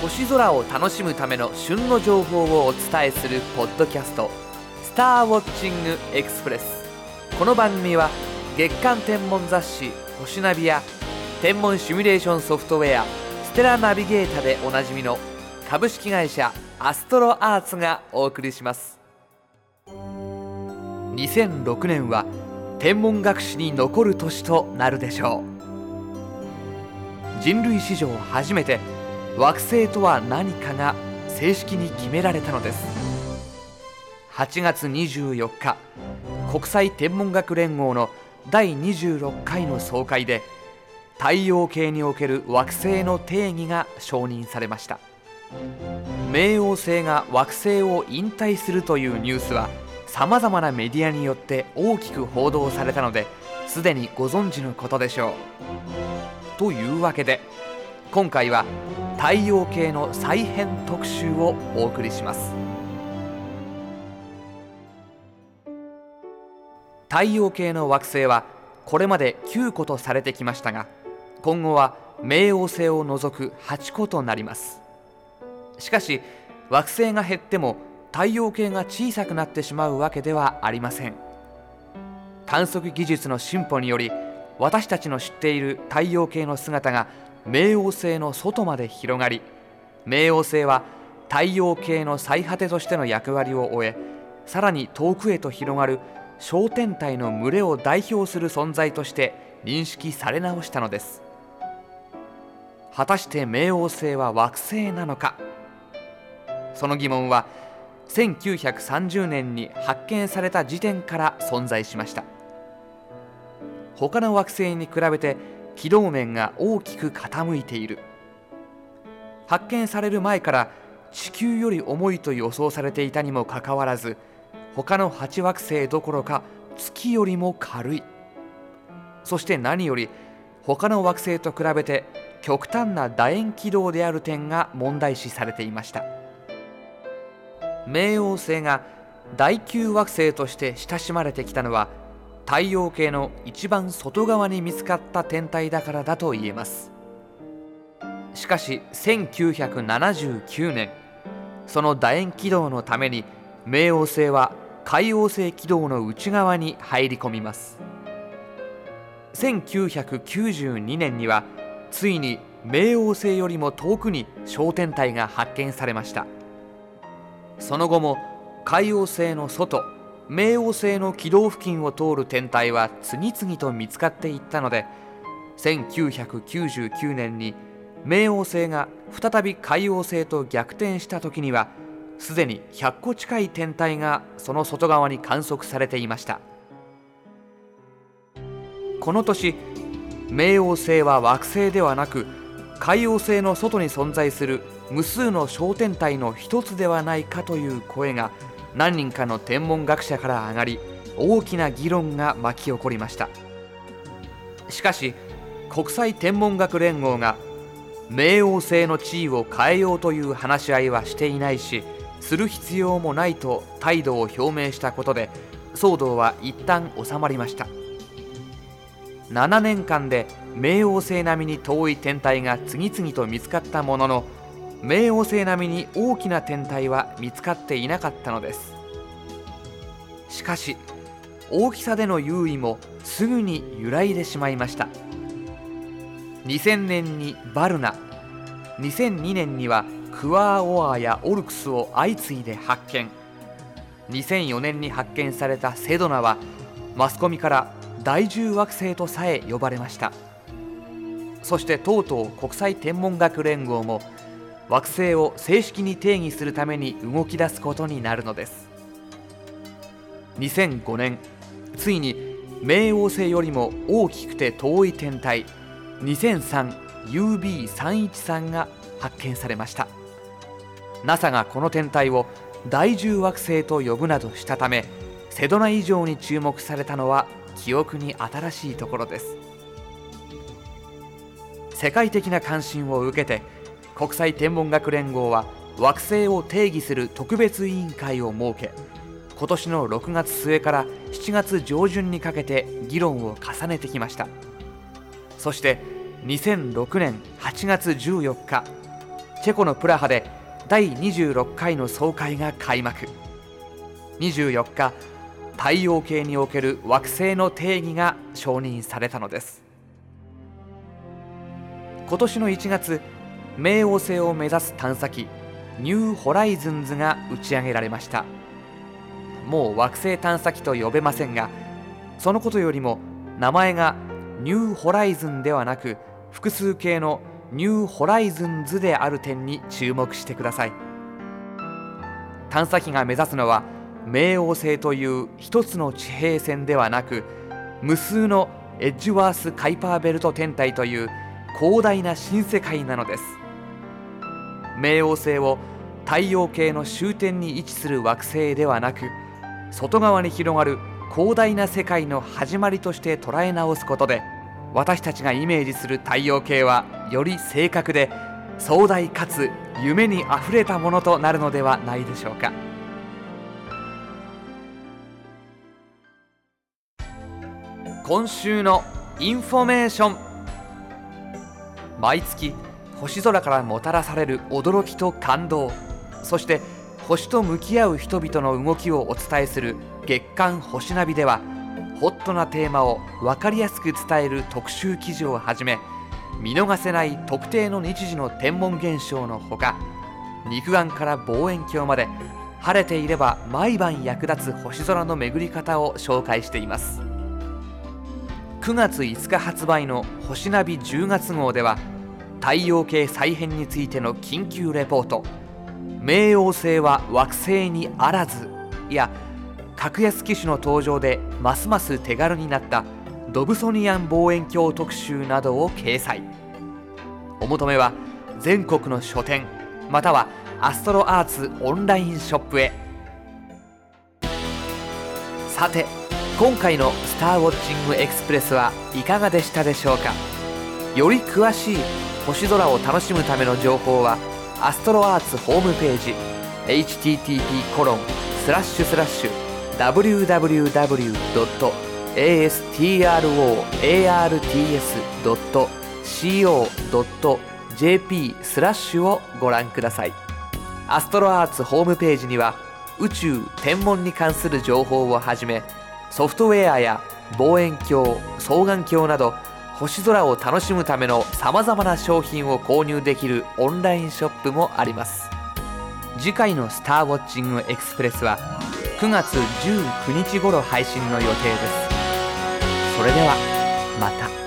星空を楽しむための旬の情報をお伝えするポッドキャスト「スターウォッチングエクスプレス」この番組は月間天文雑誌「星ナビ」や天文シミュレーションソフトウェア「ステラナビゲータ」でおなじみの株式会社アストロアーツがお送りします。2006年は天文学史に残る年となるでしょう。人類史上初めて惑星とは何かが正式に決められたのです。8月24日国際天文学連合の第26回の総会で太陽系における惑星の定義が承認されました。冥王星が惑星を引退するというニュースはさまざまなメディアによって大きく報道されたのですでにご存知のことでしょう。というわけで今回は太陽系の再編特集をお送りします。太陽系の惑星はこれまで9個とされてきましたが今後は冥王星を除く8個となります。しかし惑星が減っても太陽系が小さくなってしまうわけではありません。観測技術の進歩により私たちの知っている太陽系の姿が冥王星の外まで広がり冥王星は太陽系の最果てとしての役割を終えさらに遠くへと広がる小天体の群れを代表する存在として認識され直したのです。果たして冥王星は惑星なのか。その疑問は1930年に発見された時点から存在しました。他の惑星に比べて軌道面が大きく傾いている。発見される前から地球より重いと予想されていたにもかかわらず他の8惑星どころか月よりも軽い。そして何より他の惑星と比べて極端な楕円軌道である点が問題視されていました。冥王星が第9惑星として親しまれてきたのは太陽系の一番外側に見つかった天体だからだと言えます。しかし1979年その楕円軌道のために冥王星は海王星軌道の内側に入り込みます。1992年にはついに冥王星よりも遠くに小天体が発見されました。その後も海王星の外冥王星の軌道付近を通る天体は次々と見つかっていったので1999年に冥王星が再び海王星と逆転した時にはすでに100個近い天体がその外側に観測されていました。この年冥王星は惑星ではなく海王星の外に存在する無数の小天体の一つではないかという声が何人かの天文学者から上がり大きな議論が巻き起こりました。しかし国際天文学連合が冥王星の地位を変えようという話し合いはしていないしする必要もないと態度を表明したことで騒動は一旦収まりました。7年間で冥王星並みに遠い天体が次々と見つかったものの冥王星並みに大きな天体は見つかっていなかったのです。しかし大きさでの優位もすぐに揺らいでしまいました。2000年にバルナ2002年にはクワーオアやオルクスを相次いで発見。2004年に発見されたセドナはマスコミから第10惑星とさえ呼ばれました。そしてとうとう国際天文学連合も惑星を正式に定義するために動き出すことになるのです。2005年ついに冥王星よりも大きくて遠い天体 2003UB313 が発見されました。NASA がこの天体を第10惑星と呼ぶなどしたためセドナ以上に注目されたのは記憶に新しいところです。世界的な関心を受けて国際天文学連合は惑星を定義する特別委員会を設け今年の6月末から7月上旬にかけて議論を重ねてきました。そして2006年8月14日チェコのプラハで第26回の総会が開幕。24日太陽系における惑星の定義が承認されたのです。今年の1月冥王星を目指す探査機ニューホライズンズが打ち上げられました。もう惑星探査機と呼べませんがそのことよりも名前がニューホライズンではなく複数形のニューホライズンズである点に注目してください。探査機が目指すのは冥王星という一つの地平線ではなく無数のエッジワース・カイパーベルト天体という広大な新世界なのです。冥王星を太陽系の終点に位置する惑星ではなく外側に広がる広大な世界の始まりとして捉え直すことで私たちがイメージする太陽系はより正確で壮大かつ夢にあふれたものとなるのではないでしょうか。今週のインフォメーション。毎月星空からもたらされる驚きと感動。そして星と向き合う人々の動きをお伝えする月刊星ナビではホットなテーマを分かりやすく伝える特集記事をはじめ見逃せない特定の日時の天文現象のほか肉眼から望遠鏡まで晴れていれば毎晩役立つ星空の巡り方を紹介しています。9月5日発売の星ナビ10月号では太陽系再編についての緊急レポート。冥王星は惑星にあらずや格安機種の登場でますます手軽になったドブソニアン望遠鏡特集などを掲載。お求めは全国の書店またはアストロアーツオンラインショップへ。さて今回の「スターウォッチングエクスプレス」はいかがでしたでしょうか？より詳しい星空を楽しむための情報はアストロアーツホームページ http コロンスラッシュスラッシュ www.astroarts.co.jp スラッシュをご覧ください。アストロアーツホームページには宇宙天文に関する情報をはじめソフトウェアや望遠鏡双眼鏡など星空を楽しむためのさまざまな商品を購入できるオンラインショップもあります。次回の「スターウォッチングエクスプレス」は9月19日頃配信の予定です。それではまた。